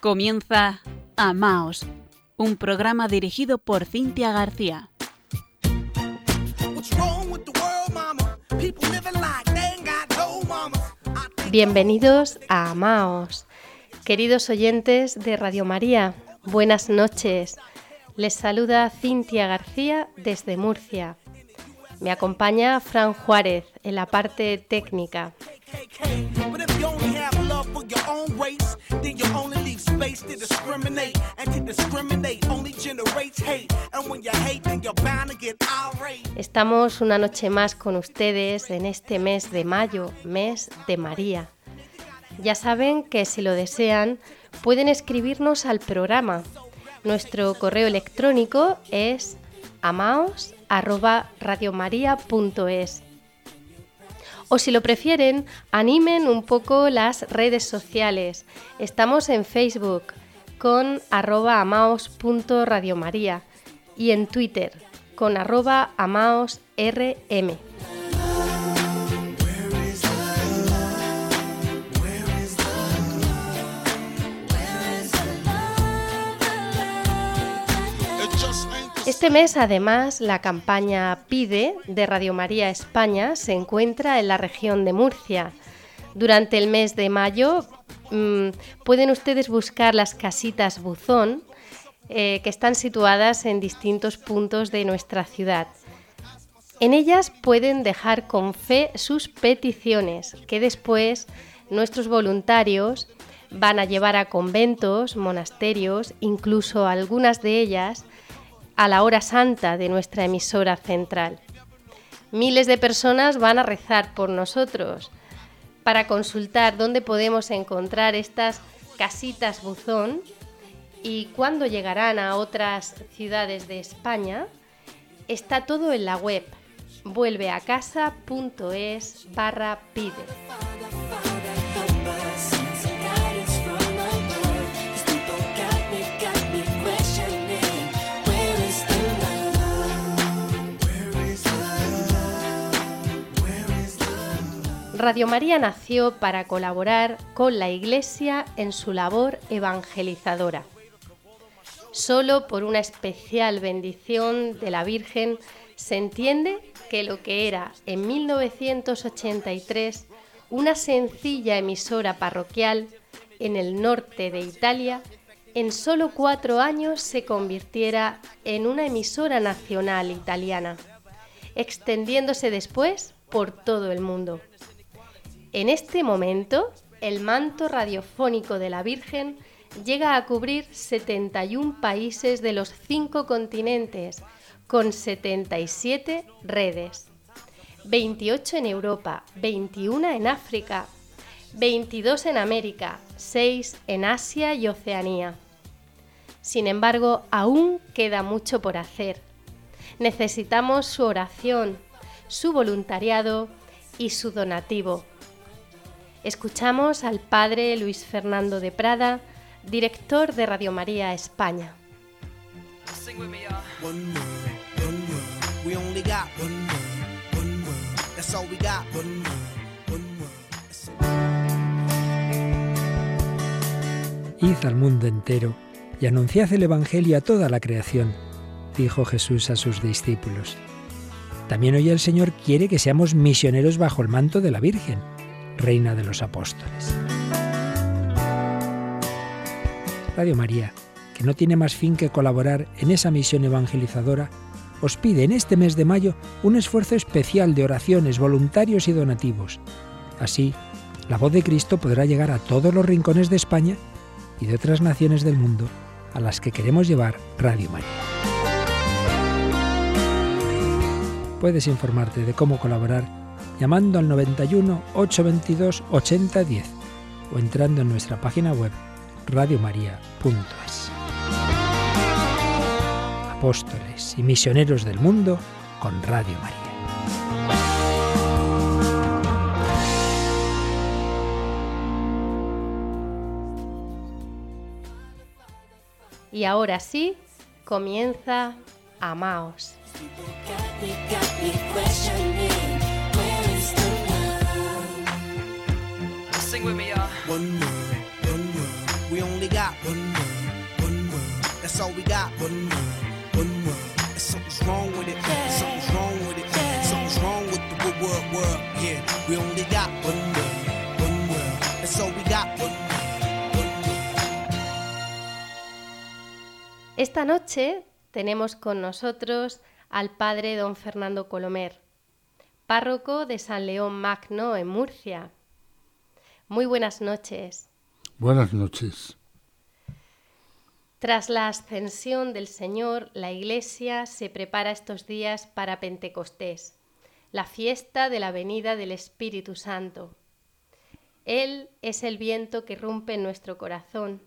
Comienza Amaos, un programa dirigido por Cintia García. Bienvenidos a Amaos. Queridos oyentes de Radio María, buenas noches. Les saluda Cintia García desde Murcia. Me acompaña Fran Juárez en la parte técnica. Estamos una noche más con ustedes en este mes de mayo, mes de María. Ya saben que si lo desean pueden escribirnos al programa. Nuestro correo electrónico es amaos@radiomaria.es. O si lo prefieren, animen un poco las redes sociales. Estamos en Facebook con arroba amaos.radiomaria y en Twitter con arroba amaosrm. Este mes, además, la campaña Pide de Radio María España se encuentra en la región de Murcia. Durante el mes de mayo mm, pueden ustedes buscar las casitas buzón eh, que están situadas en distintos puntos de nuestra ciudad. En ellas pueden dejar con fe sus peticiones, que después nuestros voluntarios van a llevar a conventos, monasterios, incluso algunas de ellas a la hora santa de nuestra emisora central. Miles de personas van a rezar por nosotros para consultar dónde podemos encontrar estas casitas buzón y cuándo llegarán a otras ciudades de España. Está todo en la web vuelveacasa.es barra pide. Radio María nació para colaborar con la Iglesia en su labor evangelizadora. Solo por una especial bendición de la Virgen se entiende que lo que era en 1983 una sencilla emisora parroquial en el norte de Italia, en solo cuatro años se convirtiera en una emisora nacional italiana, extendiéndose después por todo el mundo. En este momento, el manto radiofónico de la Virgen llega a cubrir 71 países de los cinco continentes, con 77 redes. 28 en Europa, 21 en África, 22 en América, 6 en Asia y Oceanía. Sin embargo, aún queda mucho por hacer. Necesitamos su oración, su voluntariado y su donativo Escuchamos al padre Luis Fernando de Prada, director de Radio María España. Id al mundo entero y anunciad el Evangelio a toda la creación, dijo Jesús a sus discípulos. También hoy el Señor quiere que seamos misioneros bajo el manto de la Virgen Reina de los Apóstoles. Radio María, que no tiene más fin que colaborar en esa misión evangelizadora, os pide en este mes de mayo un esfuerzo especial de oraciones, voluntarios y donativos. Así, la voz de Cristo podrá llegar a todos los rincones de España y de otras naciones del mundo a las que queremos llevar Radio María. Puedes informarte de cómo colaborar llamando al 91 822 8010 o entrando en nuestra página web radiomaria.es. Apóstoles y misioneros del mundo con Radio María. Y ahora sí, comienza Amaos. We only got one world, one world. That's all we got, one world, one world. And something's wrong with it, something's wrong with it, something's wrong with the world, world, world. Yeah, we only got one world, one world. That's all we got, one world, one world. Esta noche tenemos con nosotros al padre don Fernando Colomer, párroco de San León Magno en Murcia. Muy buenas noches. Buenas noches. Tras la ascensión del Señor, la Iglesia se prepara estos días para Pentecostés, la fiesta de la venida del Espíritu Santo. Él es el viento que rompe en nuestro corazón,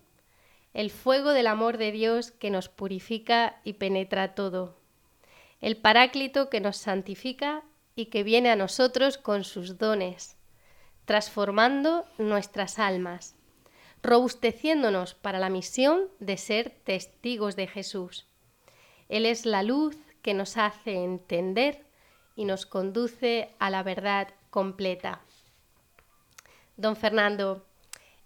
el fuego del amor de Dios que nos purifica y penetra todo, el Paráclito que nos santifica y que viene a nosotros con sus dones, transformando nuestras almas robusteciéndonos para la misión de ser testigos de Jesús. Él es la luz que nos hace entender y nos conduce a la verdad completa. Don Fernando,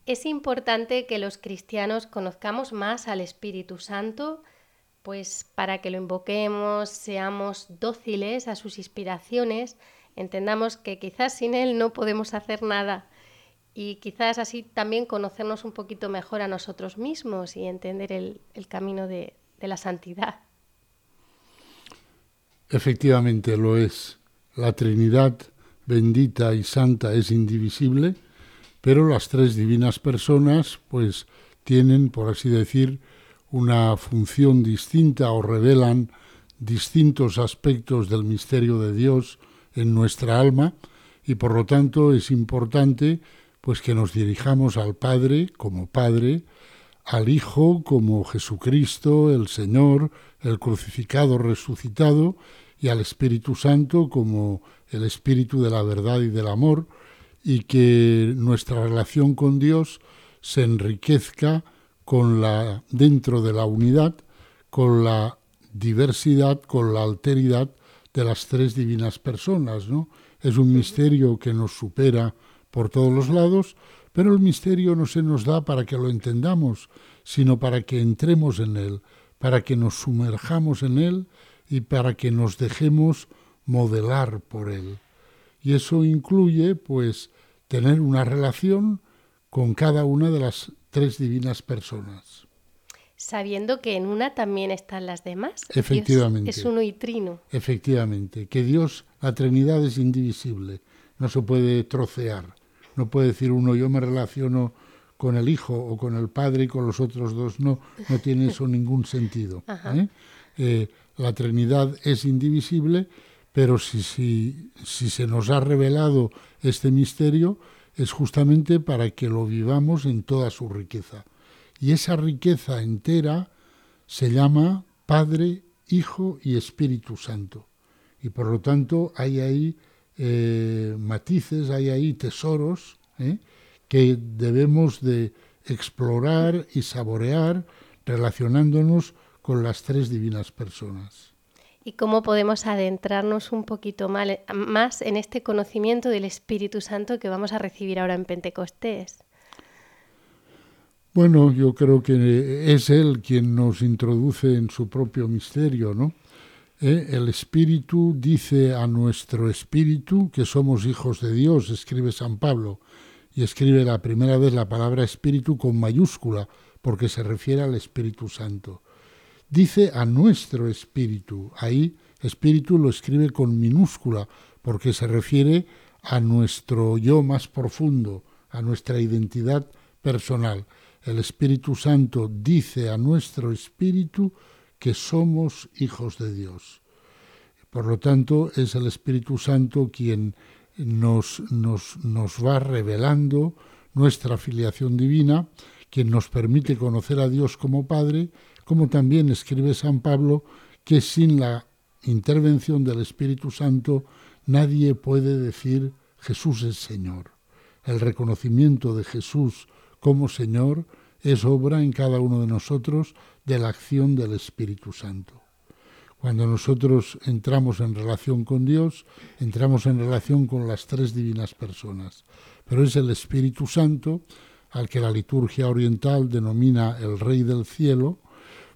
es importante que los cristianos conozcamos más al Espíritu Santo, pues para que lo invoquemos, seamos dóciles a sus inspiraciones, entendamos que quizás sin Él no podemos hacer nada y quizás así también conocernos un poquito mejor a nosotros mismos y entender el, camino de, de la santidad. Efectivamente lo es. La Trinidad bendita y santa es indivisible, pero las tres divinas personas pues tienen, por así decir, una función distinta o revelan distintos aspectos del misterio de Dios en nuestra alma y por lo tanto es importante pues que nos dirijamos al Padre como Padre, al Hijo como Jesucristo, el Señor, el crucificado resucitado, y al Espíritu Santo como el Espíritu de la verdad y del amor, y que nuestra relación con Dios se enriquezca con la dentro de la unidad, con la diversidad, con la alteridad de las tres divinas personas, ¿no? Es un misterio que nos supera por todos los lados, pero el misterio no se nos da para que lo entendamos, sino para que entremos en él, para que nos sumerjamos en él y para que nos dejemos modelar por él. Y eso incluye, pues, tener una relación con cada una de las tres divinas personas. Sabiendo que en una también están las demás. Efectivamente. Dios es uno y trino. Efectivamente, que Dios, la Trinidad es indivisible, no se puede trocear. No puede decir uno, yo me relaciono con el hijo o con el padre y con los otros dos. No, no tiene eso ningún sentido. ¿eh? Eh, la Trinidad es indivisible, pero si, si, si se nos ha revelado este misterio es justamente para que lo vivamos en toda su riqueza. Y esa riqueza entera se llama Padre, Hijo y Espíritu Santo. Y por lo tanto hay ahí eh, matices, hay ahí tesoros ¿eh? que debemos de explorar y saborear relacionándonos con las tres divinas personas. ¿Y cómo podemos adentrarnos un poquito más en este conocimiento del Espíritu Santo que vamos a recibir ahora en Pentecostés? Bueno, yo creo que es Él quien nos introduce en su propio misterio, ¿no? ¿eh? el Espíritu dice a nuestro Espíritu que somos hijos de Dios, escribe San Pablo, y escribe la primera vez la palabra Espíritu con mayúscula, porque se refiere al Espíritu Santo. Dice a nuestro Espíritu, ahí Espíritu lo escribe con minúscula, porque se refiere a nuestro yo más profundo, a nuestra identidad personal. El Espíritu Santo dice a nuestro Espíritu que somos hijos de Dios. Por lo tanto, es el Espíritu Santo quien nos, nos, nos va revelando nuestra filiación divina, quien nos permite conocer a Dios como Padre, como también escribe San Pablo, que sin la intervención del Espíritu Santo nadie puede decir Jesús es Señor. El reconocimiento de Jesús como Señor es obra en cada uno de nosotros de la acción del Espíritu Santo. Cuando nosotros entramos en relación con Dios, entramos en relación con las tres divinas personas. Pero es el Espíritu Santo al que la liturgia oriental denomina el Rey del Cielo,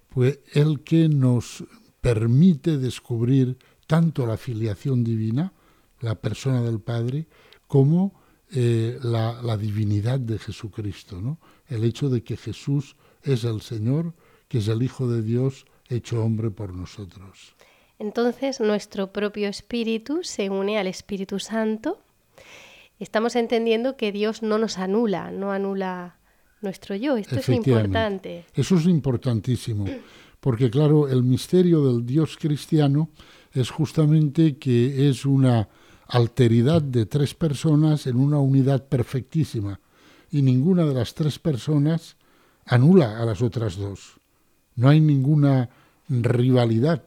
pues el que nos permite descubrir tanto la filiación divina, la persona del Padre, como eh, la, la, divinidad de Jesucristo, ¿no? el hecho de que Jesús es el Señor, que es el Hijo de Dios hecho hombre por nosotros. Entonces nuestro propio espíritu se une al Espíritu Santo. Estamos entendiendo que Dios no nos anula, no anula nuestro yo. Esto es importante. Eso es importantísimo, porque claro, el misterio del Dios cristiano es justamente que es una alteridad de tres personas en una unidad perfectísima y ninguna de las tres personas anula a las otras dos. No hay ninguna rivalidad,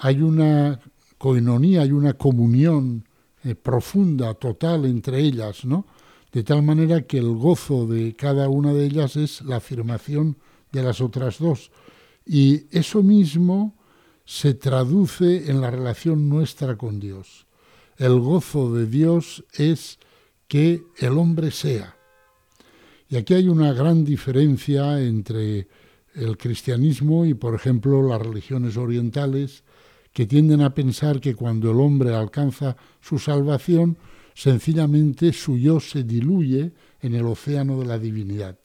hay una coinonía, hay una comunión eh, profunda, total entre ellas, ¿no? De tal manera que el gozo de cada una de ellas es la afirmación de las otras dos. Y eso mismo se traduce en la relación nuestra con Dios. El gozo de Dios es que el hombre sea. Y aquí hay una gran diferencia entre el cristianismo y, por ejemplo, las religiones orientales, que tienden a pensar que cuando el hombre alcanza su salvación, sencillamente su yo se diluye en el océano de la divinidad.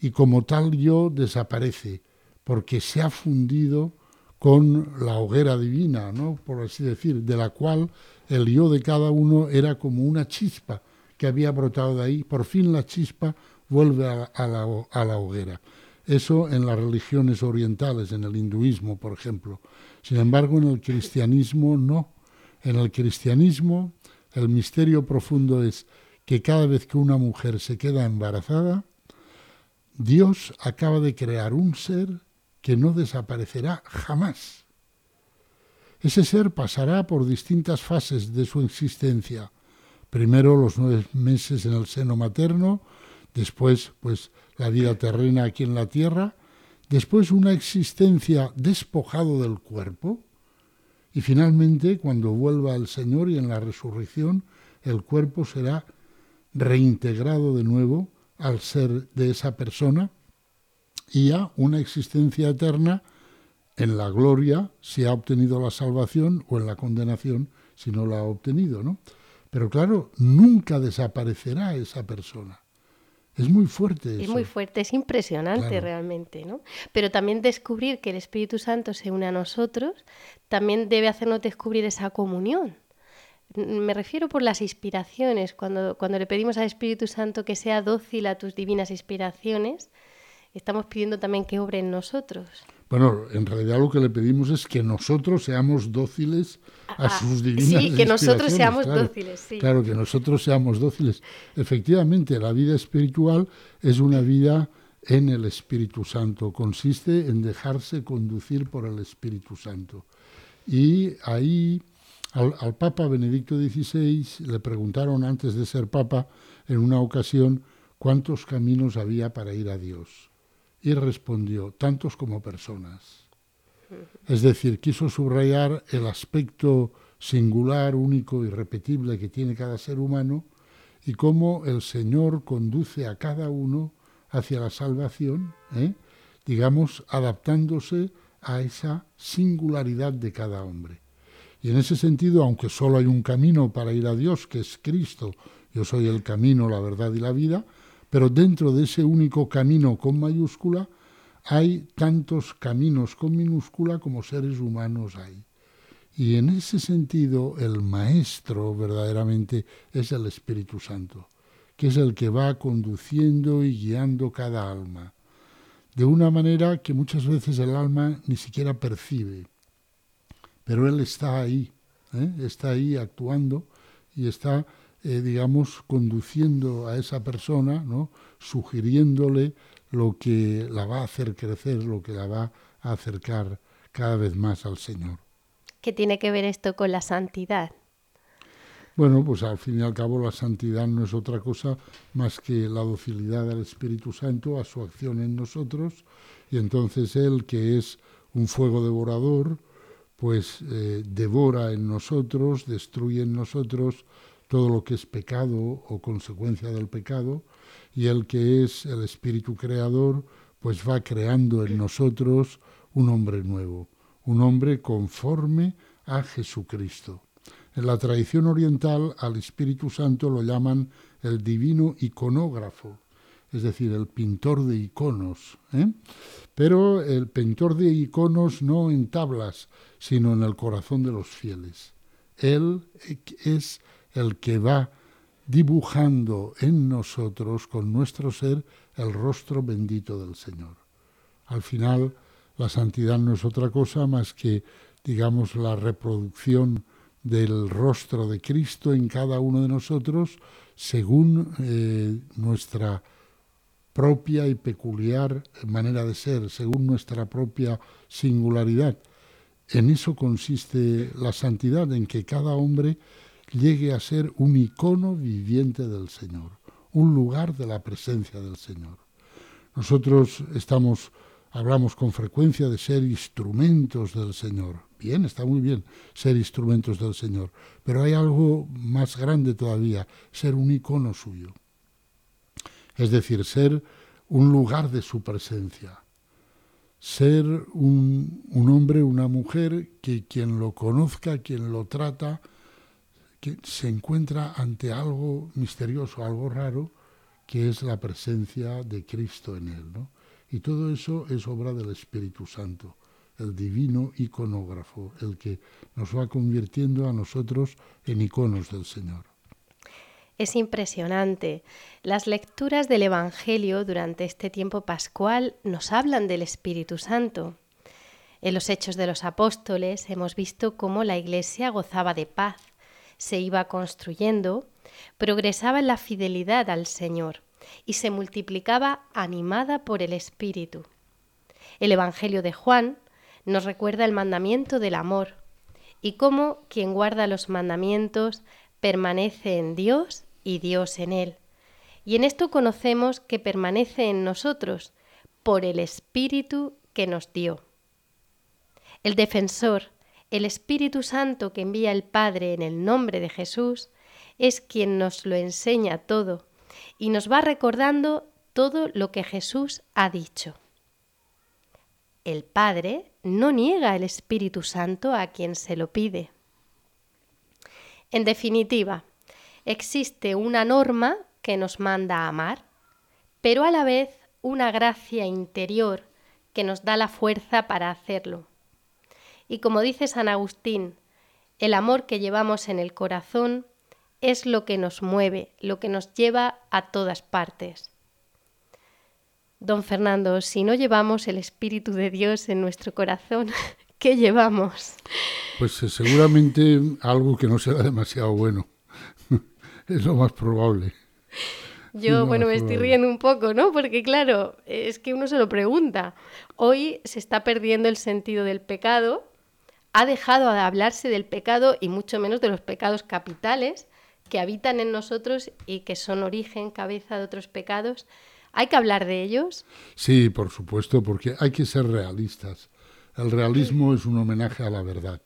Y como tal yo desaparece, porque se ha fundido con la hoguera divina, ¿no? por así decir, de la cual el yo de cada uno era como una chispa que había brotado de ahí. Por fin la chispa vuelve a, la, a la hoguera. Eso en las religiones orientales, en el hinduismo, por ejemplo. Sin embargo, en el cristianismo no. En el cristianismo el misterio profundo es que cada vez que una mujer se queda embarazada, Dios acaba de crear un ser que no desaparecerá jamás. Ese ser pasará por distintas fases de su existencia. Primero los nueve meses en el seno materno, después pues la vida terrena aquí en la tierra, después una existencia despojado del cuerpo y finalmente cuando vuelva el Señor y en la resurrección el cuerpo será reintegrado de nuevo al ser de esa persona y ya una existencia eterna en la gloria si ha obtenido la salvación o en la condenación si no la ha obtenido, ¿no? Pero claro, nunca desaparecerá esa persona. Es muy fuerte. Es muy fuerte, es impresionante realmente, ¿no? Pero también descubrir que el Espíritu Santo se une a nosotros también debe hacernos descubrir esa comunión. Me refiero por las inspiraciones, cuando, cuando le pedimos al Espíritu Santo que sea dócil a tus divinas inspiraciones, estamos pidiendo también que obre en nosotros. Bueno, en realidad lo que le pedimos es que nosotros seamos dóciles a ah, sus divinas Sí, que nosotros seamos dóciles, sí. Claro, que nosotros seamos dóciles. Efectivamente, la vida espiritual es una vida en el Espíritu Santo. Consiste en dejarse conducir por el Espíritu Santo. Y ahí al, al Papa Benedicto XVI le preguntaron antes de ser Papa en una ocasión cuántos caminos había para ir a Dios y respondió, tantos como personas. Es decir, quiso subrayar el aspecto singular, único, irrepetible que tiene cada ser humano y cómo el Señor conduce a cada uno hacia la salvación, ¿eh? digamos, adaptándose a esa singularidad de cada hombre. Y en ese sentido, aunque solo hay un camino para ir a Dios, que es Cristo, yo soy el camino, la verdad y la vida, pero dentro de ese único camino con mayúscula hay tantos caminos con minúscula como seres humanos hay. Y en ese sentido el maestro verdaderamente es el Espíritu Santo, que es el que va conduciendo y guiando cada alma, de una manera que muchas veces el alma ni siquiera percibe. Pero Él está ahí, ¿eh? está ahí actuando y está eh, digamos, conduciendo a esa persona, ¿no? sugiriéndole lo que la va a hacer crecer, lo que la va a acercar cada vez más al Señor. ¿Qué tiene que ver esto con la santidad? Bueno, pues al fin y al cabo la santidad no es otra cosa más que la docilidad del Espíritu Santo a su acción en nosotros y entonces Él, que es un fuego devorador, pues eh, devora en nosotros, destruye en nosotros todo lo que es pecado o consecuencia del pecado, y el que es el Espíritu Creador, pues va creando en nosotros un hombre nuevo, un hombre conforme a Jesucristo. En la tradición oriental al Espíritu Santo lo llaman el divino iconógrafo, es decir, el pintor de iconos. ¿eh? Pero el pintor de iconos no en tablas, sino en el corazón de los fieles. Él es el que va dibujando en nosotros, con nuestro ser, el rostro bendito del Señor. Al final, la santidad no es otra cosa más que, digamos, la reproducción del rostro de Cristo en cada uno de nosotros según eh, nuestra propia y peculiar manera de ser, según nuestra propia singularidad. En eso consiste la santidad, en que cada hombre llegue a ser un icono viviente del Señor, un lugar de la presencia del Señor. Nosotros estamos hablamos con frecuencia de ser instrumentos del Señor. Bien, está muy bien ser instrumentos del Señor, pero hay algo más grande todavía, ser un icono suyo. Es decir, ser un lugar de su presencia, ser un, un hombre, una mujer que quien lo conozca, quien lo trata, que se encuentra ante algo misterioso, algo raro, que es la presencia de Cristo en él. ¿no? Y todo eso es obra del Espíritu Santo, el divino iconógrafo, el que nos va convirtiendo a nosotros en iconos del Señor. Es impresionante. Las lecturas del Evangelio durante este tiempo pascual nos hablan del Espíritu Santo. En los Hechos de los Apóstoles hemos visto cómo la Iglesia gozaba de paz, se iba construyendo, progresaba en la fidelidad al Señor y se multiplicaba animada por el Espíritu. El Evangelio de Juan nos recuerda el mandamiento del amor y cómo quien guarda los mandamientos permanece en Dios y Dios en él. Y en esto conocemos que permanece en nosotros por el Espíritu que nos dio. El defensor, el Espíritu Santo que envía el Padre en el nombre de Jesús, es quien nos lo enseña todo y nos va recordando todo lo que Jesús ha dicho. El Padre no niega el Espíritu Santo a quien se lo pide. En definitiva, existe una norma que nos manda a amar, pero a la vez una gracia interior que nos da la fuerza para hacerlo. Y como dice San Agustín, el amor que llevamos en el corazón es lo que nos mueve, lo que nos lleva a todas partes. Don Fernando, si no llevamos el Espíritu de Dios en nuestro corazón, ¿qué llevamos? Pues eh, seguramente algo que no será demasiado bueno. es lo más probable. Yo, bueno, me estoy riendo un poco, ¿no? Porque claro, es que uno se lo pregunta. Hoy se está perdiendo el sentido del pecado, ha dejado de hablarse del pecado y mucho menos de los pecados capitales, que habitan en nosotros y que son origen, cabeza de otros pecados. ¿Hay que hablar de ellos? Sí, por supuesto, porque hay que ser realistas. El realismo es un homenaje a la verdad.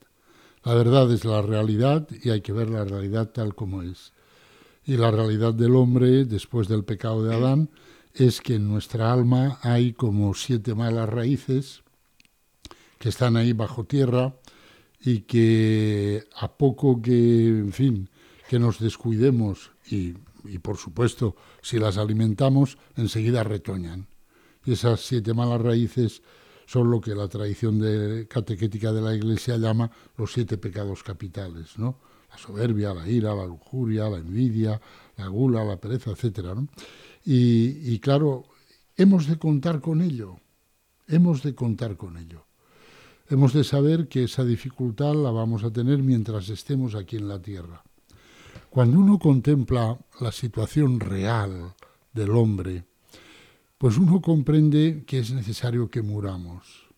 La verdad es la realidad y hay que ver la realidad tal como es. Y la realidad del hombre, después del pecado de Adán, es que en nuestra alma hay como siete malas raíces que están ahí bajo tierra y que a poco que, en fin, que nos descuidemos y, y, por supuesto, si las alimentamos, enseguida retoñan. Y esas siete malas raíces son lo que la tradición de, catequética de la Iglesia llama los siete pecados capitales, ¿no? La soberbia, la ira, la lujuria, la envidia, la gula, la pereza, etc. Y, y claro, hemos de contar con ello, hemos de contar con ello. Hemos de saber que esa dificultad la vamos a tener mientras estemos aquí en la tierra. Cuando uno contempla la situación real del hombre, pues uno comprende que es necesario que muramos.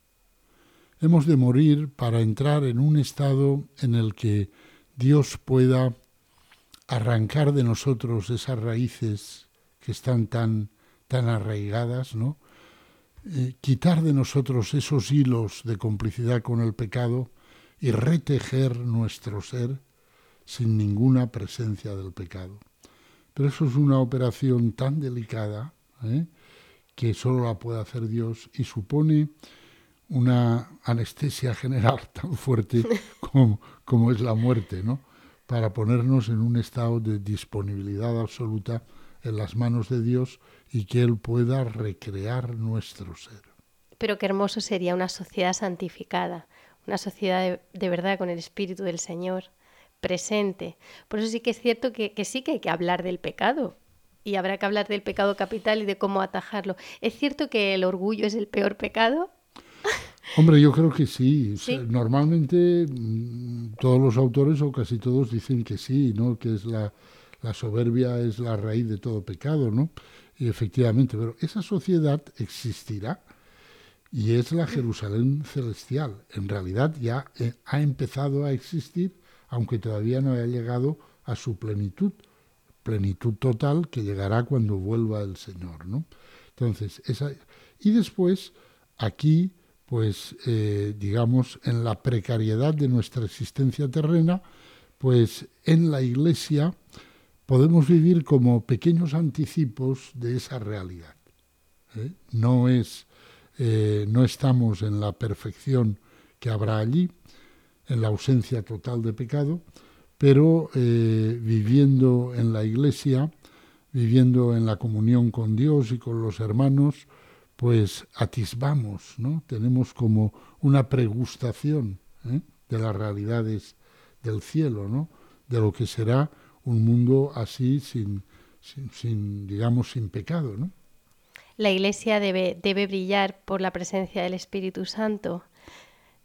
Hemos de morir para entrar en un estado en el que Dios pueda arrancar de nosotros esas raíces que están tan, tan arraigadas, ¿no? Eh, quitar de nosotros esos hilos de complicidad con el pecado y retejer nuestro ser sin ninguna presencia del pecado. Pero eso es una operación tan delicada ¿eh? que solo la puede hacer Dios y supone una anestesia general tan fuerte como, como es la muerte, ¿no? Para ponernos en un estado de disponibilidad absoluta en las manos de Dios y que Él pueda recrear nuestro ser. Pero qué hermoso sería una sociedad santificada, una sociedad de, verdad con el Espíritu del Señor presente. Por eso sí que es cierto que, que sí que hay que hablar del pecado, y habrá que hablar del pecado capital y de cómo atajarlo. ¿Es cierto que el orgullo es el peor pecado? Hombre, yo creo que sí. Normalmente mm, todos los autores o casi todos dicen que sí, ¿no? Que es la, la soberbia es la raíz de todo pecado, ¿no? Y efectivamente, pero esa sociedad existirá y es la Jerusalén celestial. En realidad ya eh, ha empezado a existir, aunque todavía no haya llegado a su plenitud, plenitud total que llegará cuando vuelva el Señor, ¿no? Entonces, esa y después aquí pues eh, digamos en la precariedad de nuestra existencia terrena, pues en la Iglesia podemos vivir como pequeños anticipos de esa realidad. ¿eh? No es, eh, no estamos en la perfección que habrá allí, en la ausencia total de pecado, pero eh, viviendo en la Iglesia, viviendo en la comunión con Dios y con los hermanos, pues atisbamos, ¿no? Tenemos como una pregustación de las realidades del cielo, ¿no? De lo que será un mundo así sin, sin, digamos, sin pecado, ¿no? La Iglesia debe, debe brillar por la presencia del Espíritu Santo.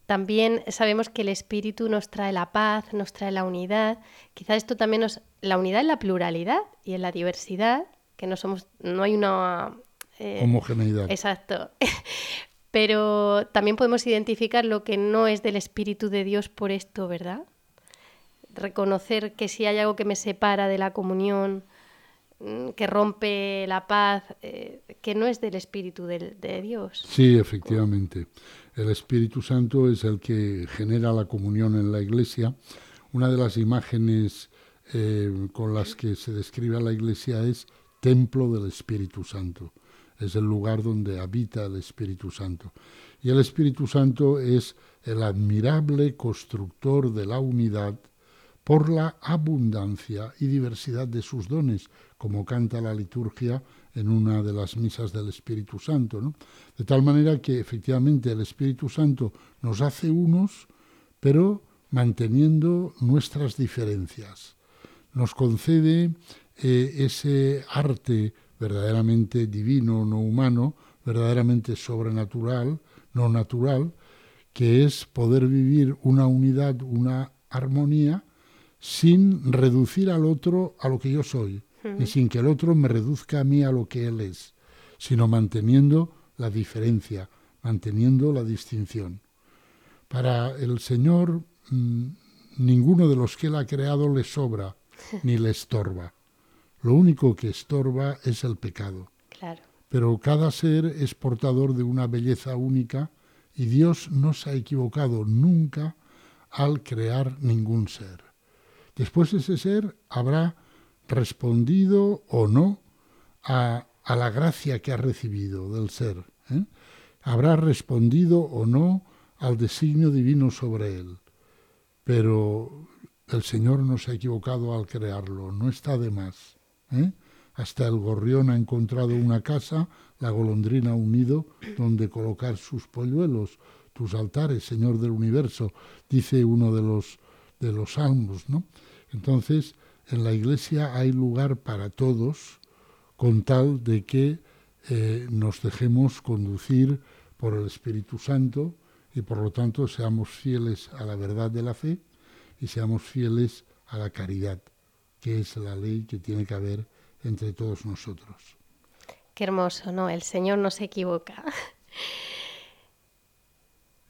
También sabemos que el Espíritu nos trae la paz, nos trae la unidad. Quizás esto también nos... La unidad en la pluralidad y en la diversidad, que no somos... No hay una... Eh, Homogeneidad. Exacto. Pero también podemos identificar lo que no es del Espíritu de Dios por esto, ¿verdad? Reconocer que si hay algo que me separa de la comunión, mm, que rompe la paz, eh, que no es del Espíritu de, Dios. Sí, efectivamente. El Espíritu Santo es el que genera la comunión en la Iglesia. Una de las imágenes eh, con las que se describe a la Iglesia es templo del Espíritu Santo. Es el lugar donde habita el Espíritu Santo. Y el Espíritu Santo es el admirable constructor de la unidad por la abundancia y diversidad de sus dones, como canta la liturgia en una de las misas del Espíritu Santo. De tal manera que efectivamente el Espíritu Santo nos hace unos, pero manteniendo nuestras diferencias. Nos concede eh, ese arte verdaderamente divino, no humano, verdaderamente sobrenatural, no natural, que es poder vivir una unidad, una armonía, sin reducir al otro a lo que yo soy, ni sin que el otro me reduzca a mí a lo que él es, sino manteniendo la diferencia, manteniendo la distinción. Para el Señor, mm, ninguno de los que Él ha creado le sobra ni le estorba. Lo único que estorba es el pecado. Pero cada ser es portador de una belleza única y Dios no se ha equivocado nunca al crear ningún ser. Después ese ser habrá respondido o no a, la gracia que ha recibido del ser. ¿eh? Habrá respondido o no al designio divino sobre él. Pero el Señor no se ha equivocado al crearlo, no está de más. ¿eh? Hasta el gorrión ha encontrado una casa, la golondrina unido, donde colocar sus polluelos, tus altares, Señor del universo, dice uno de los de los salmos, ¿no? Entonces, en la iglesia hay lugar para todos, con tal de que eh, nos dejemos conducir por el Espíritu Santo y por lo tanto seamos fieles a la verdad de la fe y seamos fieles a la caridad, que es la ley que tiene que haber entre todos nosotros. Qué hermoso, ¿no? El Señor no se equivoca.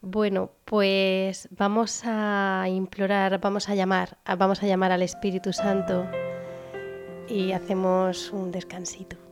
Bueno, pues vamos a implorar, vamos a llamar, vamos a llamar al Espíritu Santo y hacemos un descansito.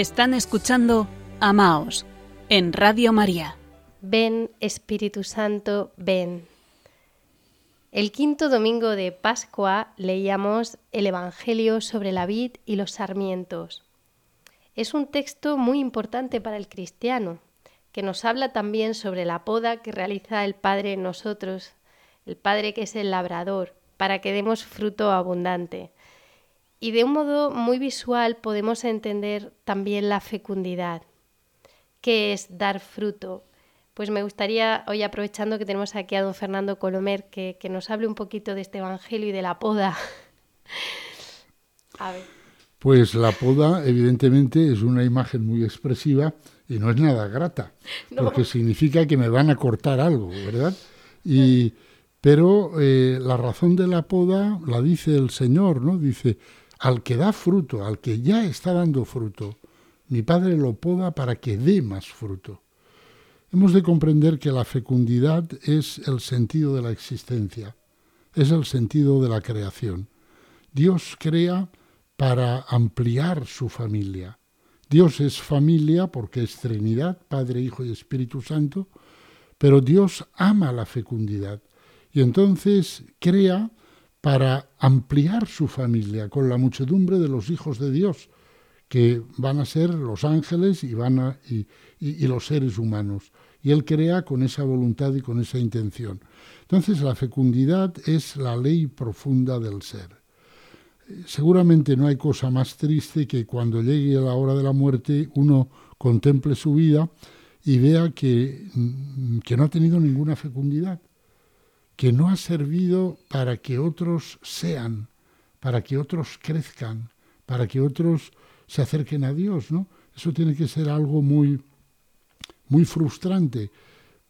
Están escuchando Amaos en Radio María. ven Espíritu Santo, ven. El quinto domingo de Pascua leíamos el Evangelio sobre la vid y los sarmientos. Es un texto muy importante para el cristiano, que nos habla también sobre la poda que realiza el Padre en nosotros, el Padre que es el labrador, para que demos fruto abundante. Y de un modo muy visual podemos entender también la fecundidad. ¿Qué es dar fruto? Pues me gustaría, hoy aprovechando que tenemos aquí a don Fernando Colomer, que, que nos hable un poquito de este Evangelio y de la poda. a ver. Pues la poda, evidentemente, es una imagen muy expresiva y no es nada grata, No. porque significa que me van a cortar algo, ¿verdad? Y, pero eh, la razón de la poda la dice el Señor, ¿no? Dice, al que da fruto, al que ya está dando fruto, mi Padre lo poda para que dé más fruto. Hemos de comprender que la fecundidad es el sentido de la existencia, es el sentido de la creación. Dios crea para ampliar su familia. Dios es familia porque es Trinidad, Padre, Hijo y Espíritu Santo, pero Dios ama la fecundidad y entonces crea para ampliar su familia con la muchedumbre de los hijos de Dios, que van a ser los ángeles y, van a, y, los seres humanos. Y Él crea con esa voluntad y con esa intención. Entonces la fecundidad es la ley profunda del ser seguramente no hay cosa más triste que cuando llegue la hora de la muerte uno contemple su vida y vea que, mm, que no ha tenido ninguna fecundidad, que no ha servido para que otros sean, para que otros crezcan, para que otros se acerquen a Dios, ¿no? Eso tiene que ser algo muy, muy frustrante,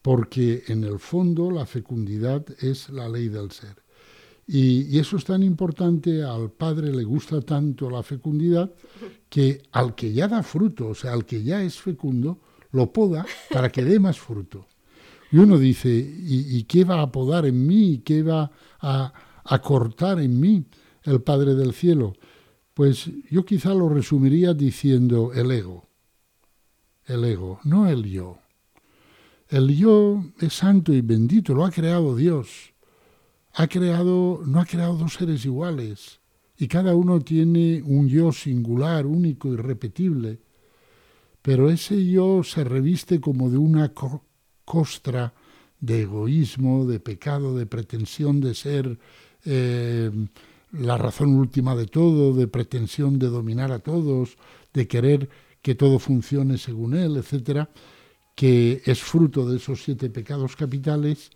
porque en el fondo la fecundidad es la ley del ser. Y, y, eso es tan importante, al padre le gusta tanto la fecundidad, que al que ya da fruto, o sea, al que ya es fecundo, lo poda para que dé más fruto. Y uno dice, ¿y, y qué va a podar en mí? ¿Qué va a, cortar en mí el Padre del Cielo? Pues yo quizá lo resumiría diciendo el ego. El ego, no el yo. El yo es santo y bendito, lo ha creado Dios ha creado, no ha creado dos seres iguales y cada uno tiene un yo singular, único, irrepetible, pero ese yo se reviste como de una costra de egoísmo, de pecado, de pretensión de ser eh, la razón última de todo, de pretensión de dominar a todos, de querer que todo funcione según él, etcétera, que es fruto de esos siete pecados capitales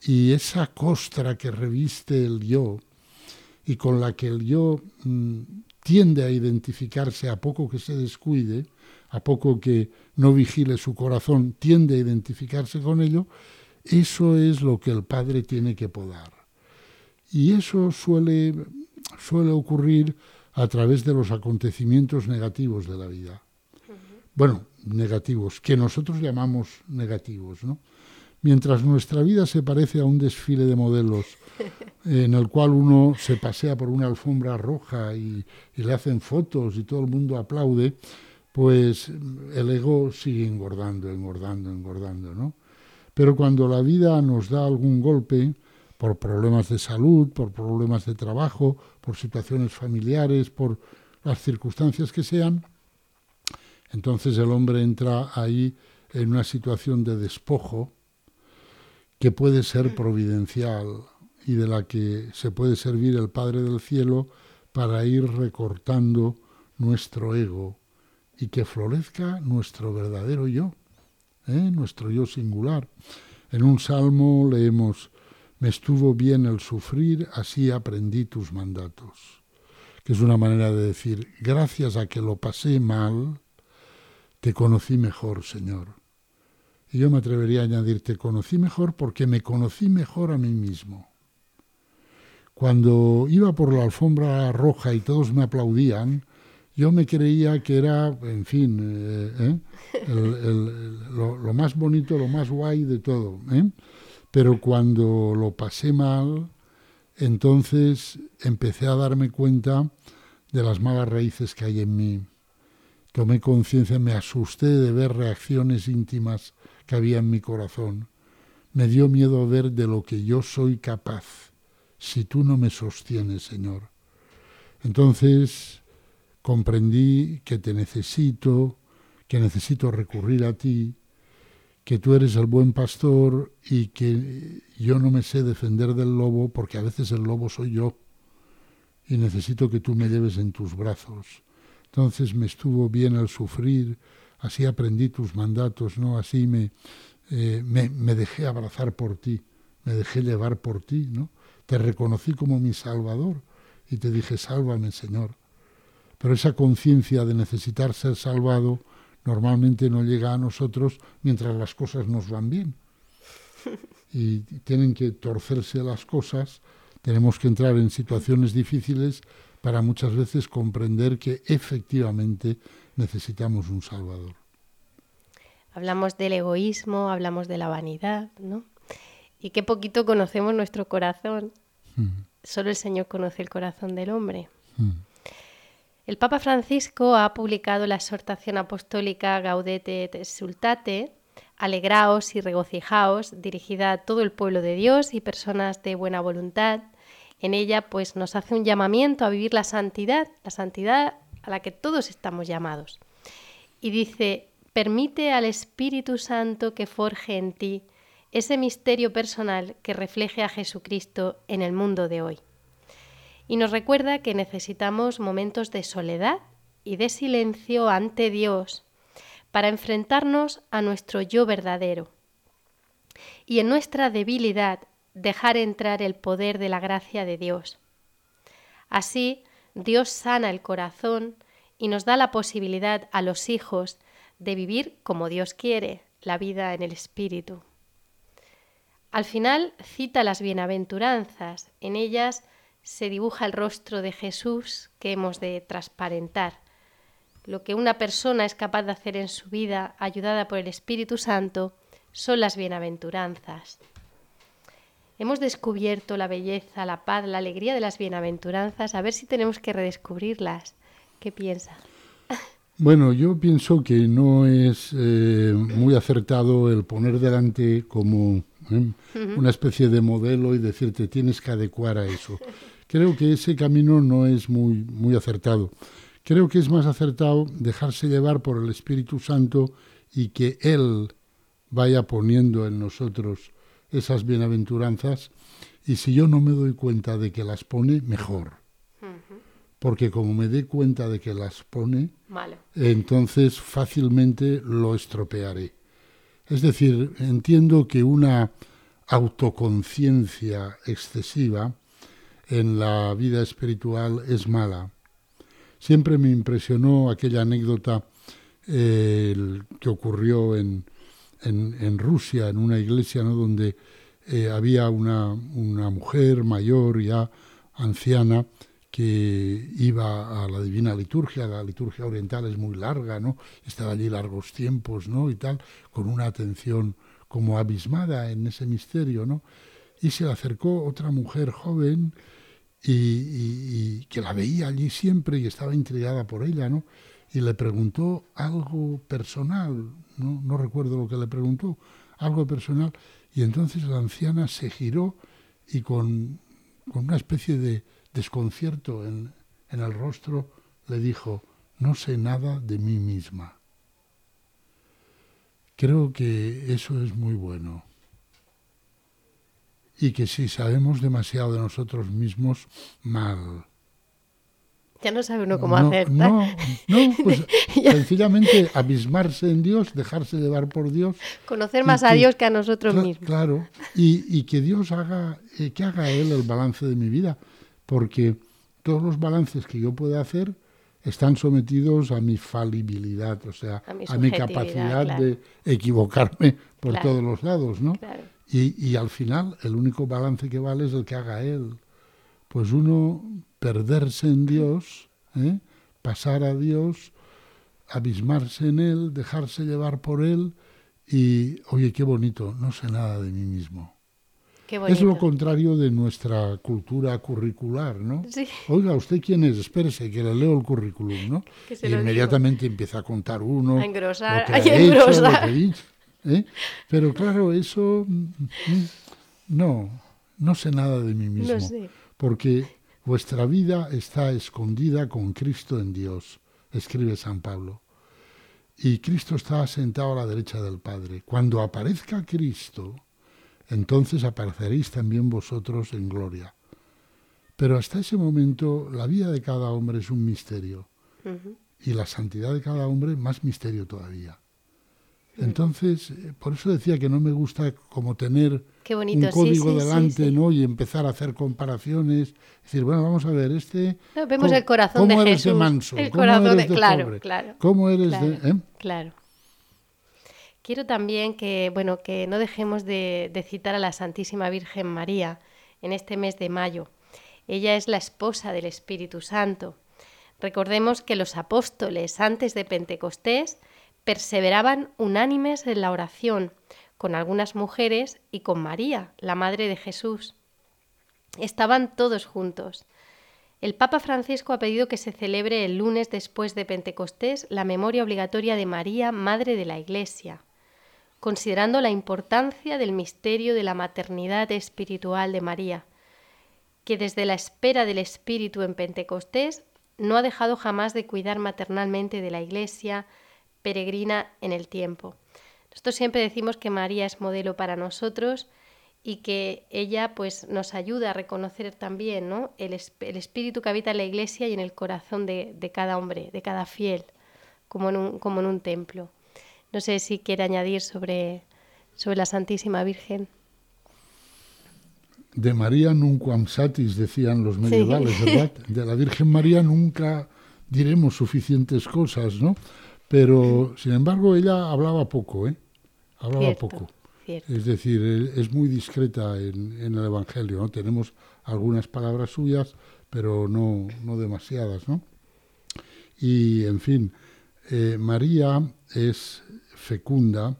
y esa costra que reviste el yo y con la que el yo mmm, tiende a identificarse a poco que se descuide, a poco que no vigile su corazón, tiende a identificarse con ello, eso es lo que el padre tiene que podar. Y eso suele, suele ocurrir a través de los acontecimientos negativos de la vida. Bueno, negativos, que nosotros llamamos negativos, ¿no? mientras nuestra vida se parece a un desfile de modelos en el cual uno se pasea por una alfombra roja y, y, le hacen fotos y todo el mundo aplaude, pues el ego sigue engordando, engordando, engordando, ¿no? Pero cuando la vida nos da algún golpe, por problemas de salud, por problemas de trabajo, por situaciones familiares, por las circunstancias que sean, entonces el hombre entra ahí en una situación de despojo, que puede ser providencial y de la que se puede servir el Padre del Cielo para ir recortando nuestro ego y que florezca nuestro verdadero yo, ¿eh? nuestro yo singular. En un salmo leemos, me estuvo bien el sufrir, así aprendí tus mandatos, que es una manera de decir, gracias a que lo pasé mal, te conocí mejor, Señor. Y yo me atrevería a añadir, te conocí mejor porque me conocí mejor a mí mismo. Cuando iba por la alfombra roja y todos me aplaudían, yo me creía que era, en fin, eh, ¿eh? Lo, lo, más bonito, lo más guay de todo. ¿eh? Pero cuando lo pasé mal, entonces empecé a darme cuenta de las malas raíces que hay en mí. Tomé conciencia, me asusté de ver reacciones íntimas que había en mi corazón. Me dio miedo ver de lo que yo soy capaz si tú no me sostienes, Señor. Entonces comprendí que te necesito, que necesito recurrir a ti, que tú eres el buen pastor y que yo no me sé defender del lobo porque a veces el lobo soy yo y necesito que tú me lleves en tus brazos. Entonces me estuvo bien el sufrir, así aprendí tus mandatos, ¿no? Así me, eh, me, me dejé abrazar por ti, me dejé llevar por ti, ¿no? Te reconocí como mi Salvador y te dije, sálvame, Señor. Pero esa conciencia de necesitar ser salvado normalmente no llega a nosotros mientras las cosas nos van bien. Y tienen que torcerse las cosas, tenemos que entrar en situaciones difíciles para muchas veces comprender que efectivamente necesitamos un Salvador. Hablamos del egoísmo, hablamos de la vanidad, ¿no? Y qué poquito conocemos nuestro corazón. Mm, Solo el Señor conoce el corazón del hombre. mm. El Papa Francisco ha publicado la exhortación apostólica Gaudete et Exsultate, Alegraos y regocijaos, dirigida a todo el pueblo de Dios y personas de buena voluntad. En ella, pues, nos hace un llamamiento a vivir la santidad, la santidad a la que todos estamos llamados. Y dice, permite al Espíritu Santo que forje en ti ese misterio personal que refleje a Jesucristo en el mundo de hoy y nos recuerda que necesitamos momentos de soledad y de silencio ante Dios para enfrentarnos a nuestro yo verdadero y en nuestra debilidad dejar entrar el poder de la gracia de Dios. Así, Dios sana el corazón y nos da la posibilidad a los hijos de vivir como Dios quiere, la vida en el Espíritu. Al final cita las bienaventuranzas, en ellas se dibuja el rostro de Jesús que hemos de transparentar. Lo que una persona es capaz de hacer en su vida, ayudada por el Espíritu Santo, son las bienaventuranzas. Hemos descubierto la belleza, la paz, la alegría de las bienaventuranzas, a ver si tenemos que redescubrirlas. ¿Qué piensa? Bueno, yo pienso que no es eh, muy acertado el poner delante como ¿eh? una especie de modelo y decirte tienes que adecuar a eso. Creo que ese camino no es muy, muy acertado. Creo que es más acertado dejarse llevar por el Espíritu Santo y que Él vaya poniendo en nosotros esas bienaventuranzas y si yo no me doy cuenta de que las pone, mejor. Porque como me dé cuenta de que las pone, entonces fácilmente lo estropearé. Es decir, entiendo que una autoconciencia excesiva en la vida espiritual es mala. Siempre me impresionó aquella anécdota que ocurrió en, en, en Rusia, en una iglesia ¿no? donde eh, había una, una mujer mayor, ya anciana, que iba a la divina liturgia, la liturgia oriental es muy larga, ¿no? Estaba allí largos tiempos, ¿no? Y tal, con una atención como abismada en ese misterio, ¿no? Y se le acercó otra mujer joven y, que la veía allí siempre y estaba intrigada por ella, ¿no? Y le preguntó algo personal, no, recuerdo lo que le preguntó, algo personal, y entonces la anciana se giró y con, con una especie de desconcierto en, en el rostro le dijo, no sé nada de mí misma. Creo que eso es muy bueno. Y que si sabemos demasiado de nosotros mismos, mal. Ya no sabe uno cómo no, hacer. No, no, pues sencillamente abismarse en Dios, dejarse llevar por Dios. Conocer más a que- Dios que a nosotros mismos. Claro, y, y que Dios haga, eh, que haga Él el balance de mi vida, porque todos los balances que yo pueda hacer están sometidos a mi falibilidad, o sea, A mi a mi subjetividad, capacidad claro. de equivocarme por Claro. todos los lados, ¿no? Claro. Y, y al final el único balance que vale es el que haga Él. Pues uno perderse en Dios, ¿eh? pasar a Dios, abismarse en Él, dejarse llevar por Él y, oye, qué bonito, no sé nada de mí mismo. Qué Es lo contrario de nuestra cultura curricular, ¿no? Sí. Oiga, ¿usted quién es? Espérese, que le leo el currículum, ¿no? Que se y inmediatamente empieza a contar uno A engrosar, lo que a ha hecho, lo engrosar. que. ¿Eh? Pero claro, eso mm, mm, no, no sé nada de mí mismo. No sé. Porque vuestra vida está escondida con Cristo en Dios, escribe San Pablo. Y Cristo está sentado a la derecha del Padre. Cuando aparezca Cristo, entonces apareceréis también vosotros en gloria. Pero hasta ese momento la vida de cada hombre es un misterio y la santidad de cada hombre más misterio todavía. Entonces, eh, por eso decía que no me gusta como tener Qué bonito, un código sí, sí, delante, sí. ¿no? Y empezar a hacer comparaciones. Decir, bueno, vamos a ver, este... No, vemos ¿cómo- el corazón cómo de eres Jesús. manso? El ¿Cómo corazón eres de- de claro, pobre? claro, ¿Cómo eres claro, de...? eh? claro. Quiero también que, bueno, que no dejemos de, de citar a la Santísima Virgen María en este mes de mayo. Ella es la esposa del Espíritu Santo. Recordemos que los apóstoles antes de Pentecostés perseveraban unánimes en la oración con algunas mujeres y con María, la Madre de Jesús. Estaban todos juntos. El Papa Francisco ha pedido que se celebre el lunes después de Pentecostés la memoria obligatoria de María, Madre de la Iglesia, considerando la importancia del misterio de la maternidad espiritual de María, que desde la espera del Espíritu en Pentecostés no ha dejado jamás de cuidar maternalmente de la Iglesia peregrina en el tiempo. Nosotros siempre decimos que María es modelo para nosotros y que ella pues nos ayuda a reconocer también ¿no? el, es- el espíritu que habita en la iglesia y en el corazón de, de cada hombre, de cada fiel, como en un, como en un templo. No sé si quiere añadir sobre, sobre la Santísima Virgen. De María nunquam satis, decían los medievales, ¿verdad? De la Virgen María nunca diremos suficientes cosas, ¿no? Pero, sin embargo, ella hablaba poco, ¿eh? Hablaba Cierto, poco. cierto. Es decir, es muy discreta en, en el Evangelio, ¿no? Tenemos algunas palabras suyas, pero no, no demasiadas, ¿no? Y, en fin, eh, María es fecunda,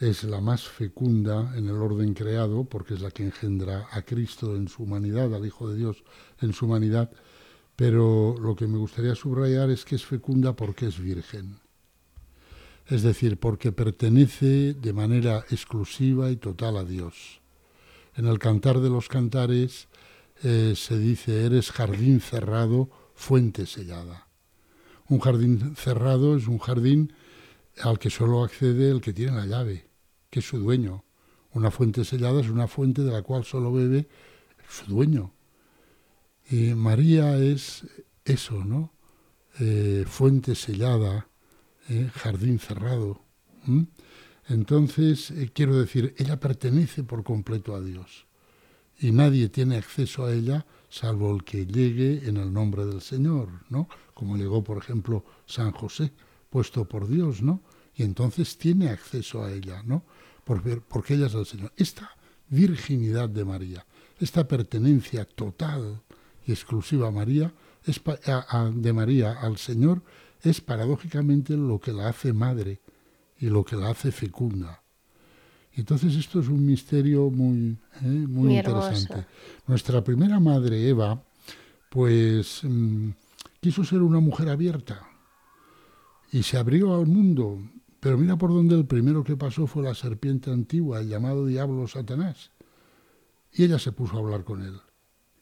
es la más fecunda en el orden creado, porque es la que engendra a Cristo en su humanidad, al Hijo de Dios en su humanidad, pero lo que me gustaría subrayar es que es fecunda porque es virgen. Es decir, porque pertenece de manera exclusiva y total a Dios. En el Cantar de los Cantares eh, se dice, eres jardín cerrado, fuente sellada. Un jardín cerrado es un jardín al que solo accede el que tiene la llave, que es su dueño. Una fuente sellada es una fuente de la cual solo bebe su dueño. Y María es eso, ¿no? Eh, fuente sellada, eh, jardín cerrado. Entonces, eh, quiero decir, ella pertenece por completo a Dios y nadie tiene acceso a ella salvo el que llegue en el nombre del Señor, ¿no? Como llegó, por ejemplo, San José, puesto por Dios, ¿no? Y entonces tiene acceso a ella, ¿no? Porque, porque ella es el Señor. Esta virginidad de María, esta pertenencia total y exclusiva a María, es a- a- de María al Señor, es paradójicamente lo que la hace madre y lo que la hace fecunda. Entonces esto es un misterio muy, eh, muy, interesante. Nuestra primera madre, Eva, pues mm, quiso ser una mujer abierta y se abrió al mundo. Pero mira por dónde el primero que pasó fue la serpiente antigua, el llamado diablo Satanás. Y ella se puso a hablar con él.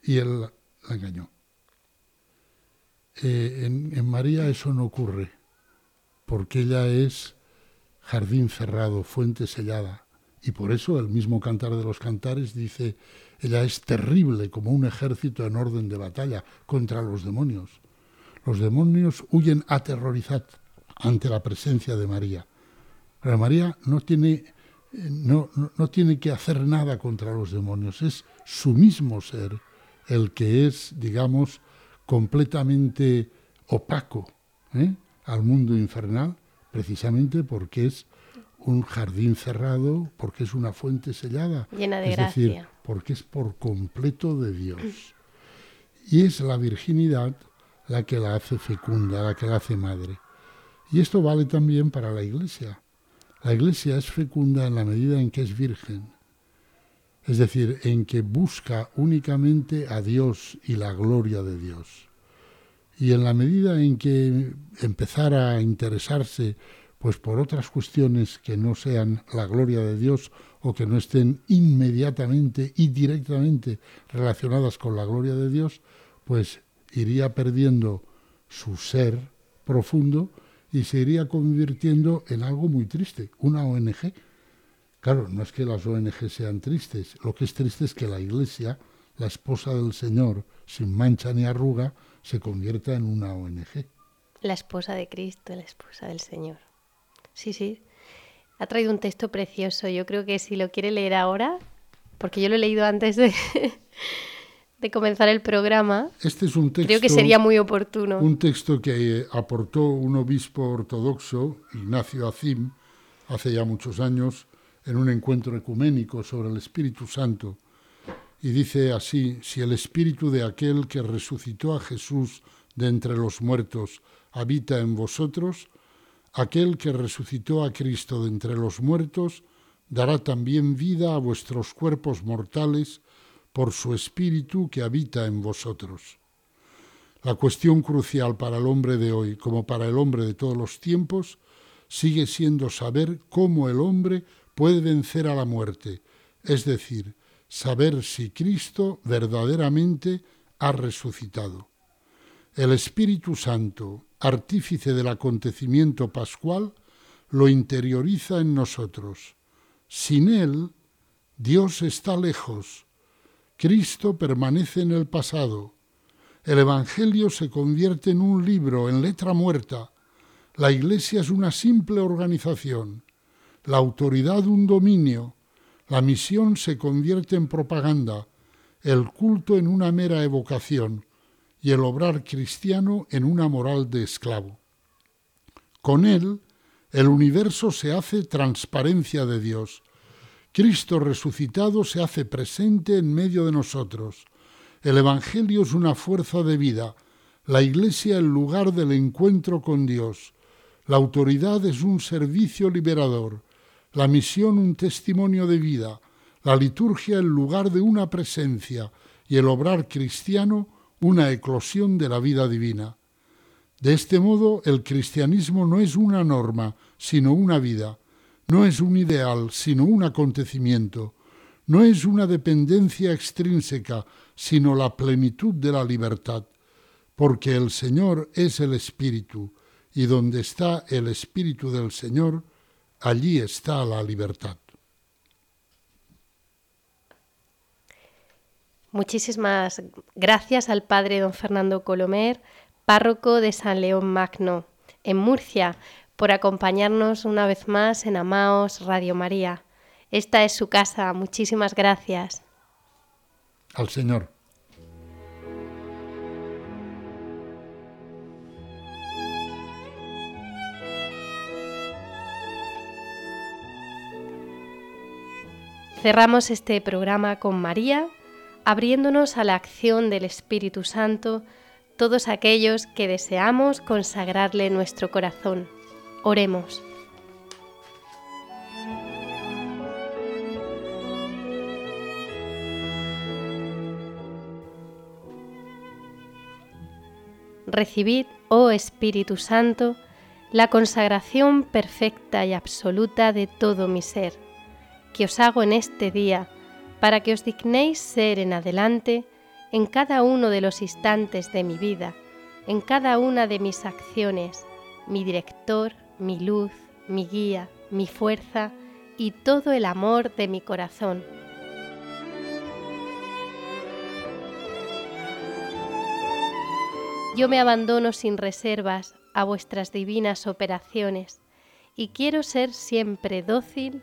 Y él la engañó. Eh, en, María eso no ocurre, porque ella es jardín cerrado, fuente sellada. Y por eso el mismo cantar de los cantares dice, ella es terrible como un ejército en orden de batalla contra los demonios. Los demonios huyen aterrorizados ante la presencia de María. Pero María no tiene, eh, no, no tiene que hacer nada contra los demonios, es su mismo ser el que es, digamos, completamente opaco ¿eh? al mundo infernal, precisamente porque es un jardín cerrado, porque es una fuente sellada. Llena de es decir, gracia. porque es por completo de Dios. Y es la virginidad la que la hace fecunda, la que la hace madre. Y esto vale también para la iglesia. La iglesia es fecunda en la medida en que es virgen. Es decir, en que busca únicamente a Dios y la gloria de Dios. Y en la medida en que empezara a interesarse pues por otras cuestiones que no sean la gloria de Dios o que no estén inmediatamente y directamente relacionadas con la gloria de Dios, pues iría perdiendo su ser profundo y se iría convirtiendo en algo muy triste, una ONG. Claro, no es que las ONG sean tristes, lo que es triste es que la Iglesia, la esposa del Señor, sin mancha ni arruga, se convierta en una ONG. La esposa de Cristo, la esposa del Señor. Sí, sí. Ha traído un texto precioso. Yo creo que si lo quiere leer ahora, porque yo lo he leído antes de, de comenzar el programa, Este es un texto, creo que sería muy oportuno. un texto que eh, aportó un obispo ortodoxo, Ignacio Azim, hace ya muchos años, en un encuentro ecuménico sobre el Espíritu Santo. Y dice así, si el Espíritu de aquel que resucitó a Jesús de entre los muertos habita en vosotros, aquel que resucitó a Cristo de entre los muertos dará también vida a vuestros cuerpos mortales por su Espíritu que habita en vosotros. La cuestión crucial para el hombre de hoy, como para el hombre de todos los tiempos, sigue siendo saber cómo el hombre puede vencer a la muerte, es decir, saber si Cristo verdaderamente ha resucitado. El Espíritu Santo, artífice del acontecimiento pascual, lo interioriza en nosotros. Sin Él, Dios está lejos. Cristo permanece en el pasado. El Evangelio se convierte en un libro, en letra muerta. La Iglesia es una simple organización. La autoridad un dominio. La misión se convierte en propaganda. El culto en una mera evocación y el obrar cristiano en una moral de esclavo. Con él, el universo se hace transparencia de Dios. Cristo resucitado se hace presente en medio de nosotros. El Evangelio es una fuerza de vida, la Iglesia el lugar del encuentro con Dios. La autoridad es un servicio liberador, la misión un testimonio de vida, la liturgia el lugar de una presencia y el obrar cristiano una eclosión de la vida divina. De este modo, el cristianismo no es una norma, sino una vida, no es un ideal, sino un acontecimiento, no es una dependencia extrínseca, sino la plenitud de la libertad, porque el Señor es el Espíritu, y donde está el Espíritu del Señor, allí está la libertad. Muchísimas gracias al padre don Fernando Colomer, párroco de San León Magno, en Murcia, por acompañarnos una vez más en Amaos Radio María. Esta es su casa. Muchísimas gracias. Al Señor. Cerramos este programa con María, abriéndonos a la acción del Espíritu Santo, todos aquellos que deseamos consagrarle nuestro corazón. Oremos. Recibid, oh Espíritu Santo, la consagración perfecta y absoluta de todo mi ser, que os hago en este día, para que os dignéis ser en adelante, en cada uno de los instantes de mi vida, en cada una de mis acciones, mi director, mi luz, mi guía, mi fuerza y todo el amor de mi corazón. Yo me abandono sin reservas a vuestras divinas operaciones y quiero ser siempre dócil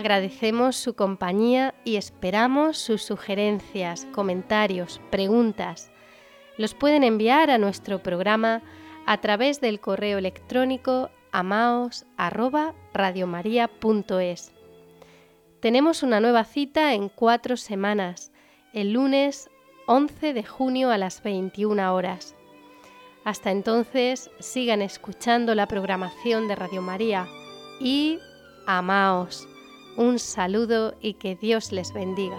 Agradecemos su compañía y esperamos sus sugerencias, comentarios, preguntas. Los pueden enviar a nuestro programa a través del correo electrónico amaos@radiomaria.es. Tenemos una nueva cita en cuatro semanas, el lunes 11 de junio a las 21 horas. Hasta entonces, sigan escuchando la programación de Radio María y amaos. Un saludo y que Dios les bendiga.